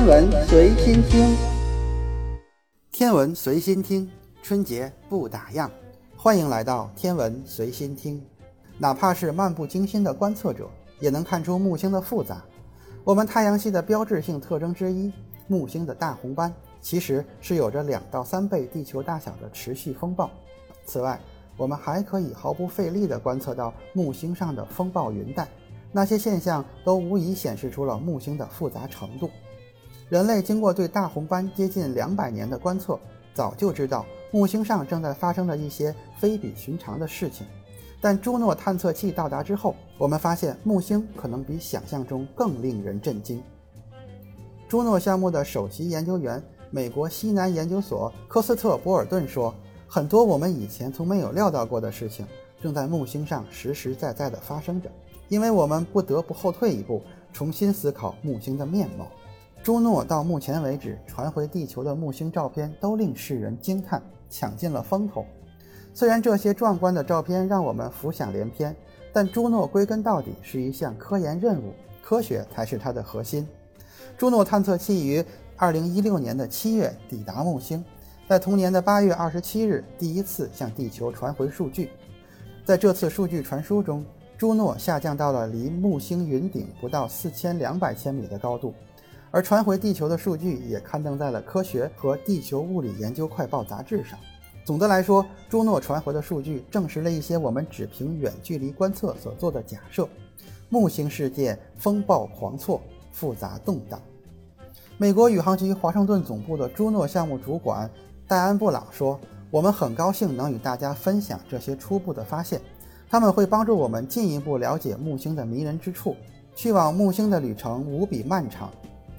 天文随心听，天文随心听，春节不打烊，欢迎来到天文随心听。哪怕是漫不经心的观测者，也能看出木星的复杂。我们太阳系的标志性特征之一，木星的大红斑，其实是有着两到三倍地球大小的持续风暴。此外，我们还可以毫不费力地观测到木星上的风暴云带，那些现象都无疑显示出了木星的复杂程度。人类经过对大红斑接近两百年的观测，早就知道木星上正在发生着一些非比寻常的事情。但朱诺探测器到达之后，我们发现木星可能比想象中更令人震惊。朱诺项目的首席研究员、美国西南研究所科斯特·波尔顿说：“很多我们以前从没有料到过的事情，正在木星上实实在在地发生着，因为我们不得不后退一步，重新思考木星的面貌。”朱诺到目前为止传回地球的木星照片都令世人惊叹，抢尽了风头。虽然这些壮观的照片让我们浮想联翩，但朱诺归根到底是一项科研任务，科学才是它的核心。朱诺探测器于2016年的7月抵达木星，在同年的8月27日第一次向地球传回数据。在这次数据传输中，朱诺下降到了离木星云顶不到4200千米的高度。而传回地球的数据也刊登在了《科学和地球物理研究快报》杂志上。总的来说，朱诺传回的数据证实了一些我们只凭远距离观测所做的假设：木星世界风暴狂错、复杂动荡。美国宇航局华盛顿总部的朱诺项目主管戴安·布朗说：“我们很高兴能与大家分享这些初步的发现，他们会帮助我们进一步了解木星的迷人之处。去往木星的旅程无比漫长。”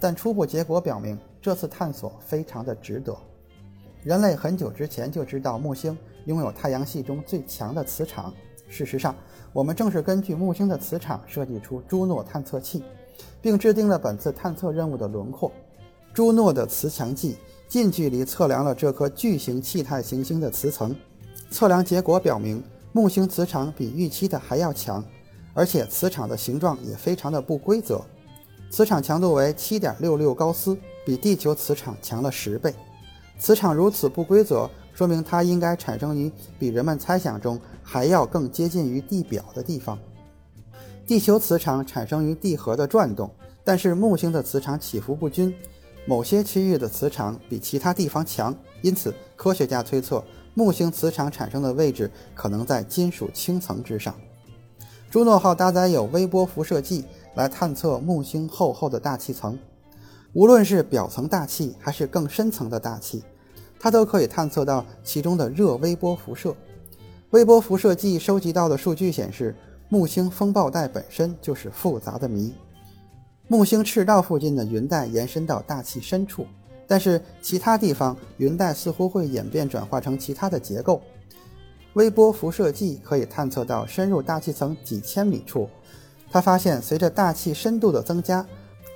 但初步结果表明，这次探索非常的值得。人类很久之前就知道木星拥有太阳系中最强的磁场。事实上，我们正是根据木星的磁场设计出朱诺探测器，并制定了本次探测任务的轮廓。朱诺的磁强计近距离测量了这颗巨型气态行星的磁层，测量结果表明，木星磁场比预期的还要强，而且磁场的形状也非常的不规则。磁场强度为七点六六高斯，比地球磁场强了十倍。磁场如此不规则，说明它应该产生于比人们猜想中还要更接近于地表的地方。地球磁场产生于地核的转动，但是木星的磁场起伏不均，某些区域的磁场比其他地方强，因此科学家推测木星磁场产生的位置可能在金属氢层之上。朱诺号搭载有微波辐射计。来探测木星厚厚的大气层，无论是表层大气还是更深层的大气，它都可以探测到其中的热微波辐射。微波辐射计收集到的数据显示，木星风暴带本身就是复杂的谜。木星赤道附近的云带延伸到大气深处，但是其他地方云带似乎会演变转化成其他的结构。微波辐射计可以探测到深入大气层几千米处。他发现，随着大气深度的增加，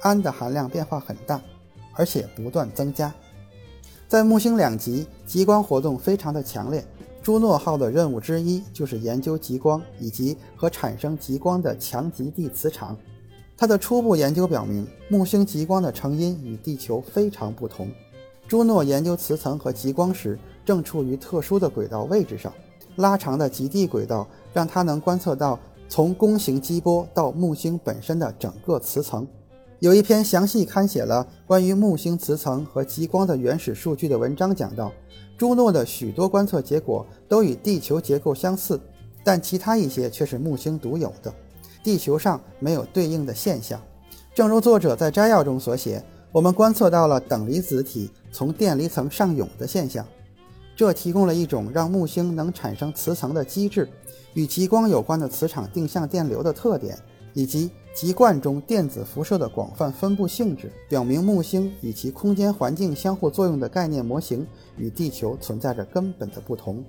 氨的含量变化很大，而且不断增加。在木星两极，极光活动非常的强烈。朱诺号的任务之一就是研究极光以及和产生极光的强极地磁场。它的初步研究表明，木星极光的成因与地球非常不同。朱诺研究磁层和极光时，正处于特殊的轨道位置上，拉长的极地轨道让它能观测到。从弓形激波到木星本身的整个磁层，有一篇详细刊写了关于木星磁层和极光的原始数据的文章，讲到朱诺的许多观测结果都与地球结构相似，但其他一些却是木星独有的，地球上没有对应的现象。正如作者在摘要中所写，我们观测到了等离子体从电离层上涌的现象，这提供了一种让木星能产生磁层的机制。与极光有关的磁场定向电流的特点，以及极冠中电子辐射的广泛分布性质，表明木星与其空间环境相互作用的概念模型与地球存在着根本的不同。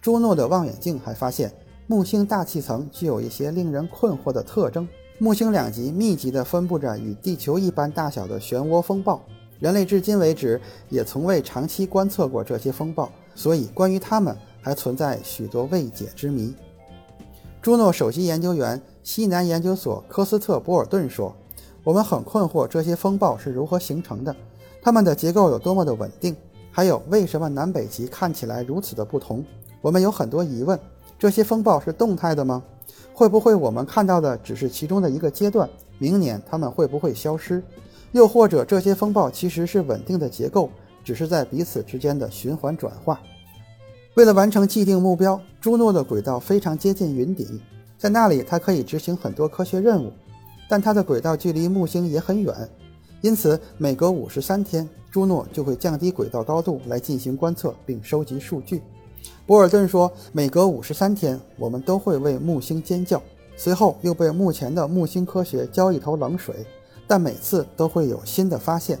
朱诺的望远镜还发现，木星大气层具有一些令人困惑的特征。木星两极密集地分布着与地球一般大小的漩涡风暴，人类至今为止也从未长期观测过这些风暴，所以关于它们还存在许多未解之谜。朱诺首席研究员、西南研究所科斯特·博尔顿说：“我们很困惑这些风暴是如何形成的，它们的结构有多么的稳定，还有为什么南北极看起来如此的不同？我们有很多疑问。这些风暴是动态的吗？会不会我们看到的只是其中的一个阶段？明年它们会不会消失？又或者这些风暴其实是稳定的结构，只是在彼此之间的循环转化？为了完成既定目标，朱诺的轨道非常接近云顶，在那里它可以执行很多科学任务，但它的轨道距离木星也很远，因此每隔五十三天，朱诺就会降低轨道高度来进行观测并收集数据。博尔顿说：“每隔五十三天，我们都会为木星尖叫，随后又被目前的木星科学浇一头冷水。但每次都会有新的发现。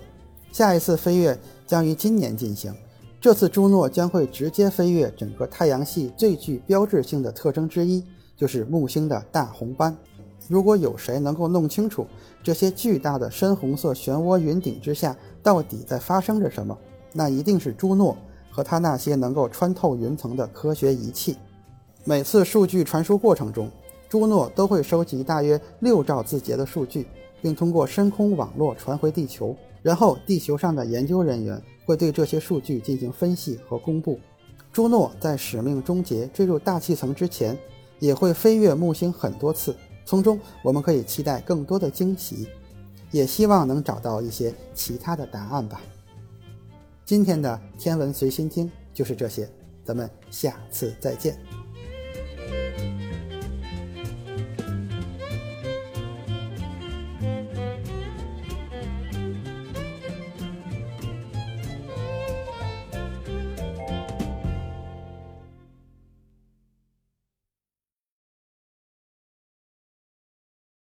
下一次飞跃将于今年进行，这次朱诺将会直接飞越整个太阳系最具标志性的特征之一，就是木星的大红斑。如果有谁能够弄清楚这些巨大的深红色漩涡云顶之下到底在发生着什么，那一定是朱诺。”和他那些能够穿透云层的科学仪器，每次数据传输过程中，朱诺都会收集大约六兆字节的数据，并通过深空网络传回地球。然后，地球上的研究人员会对这些数据进行分析和公布。朱诺在使命终结坠入大气层之前，也会飞越木星很多次，从中我们可以期待更多的惊喜，也希望能找到一些其他的答案吧。今天的天文随心听就是这些，咱们下次再见。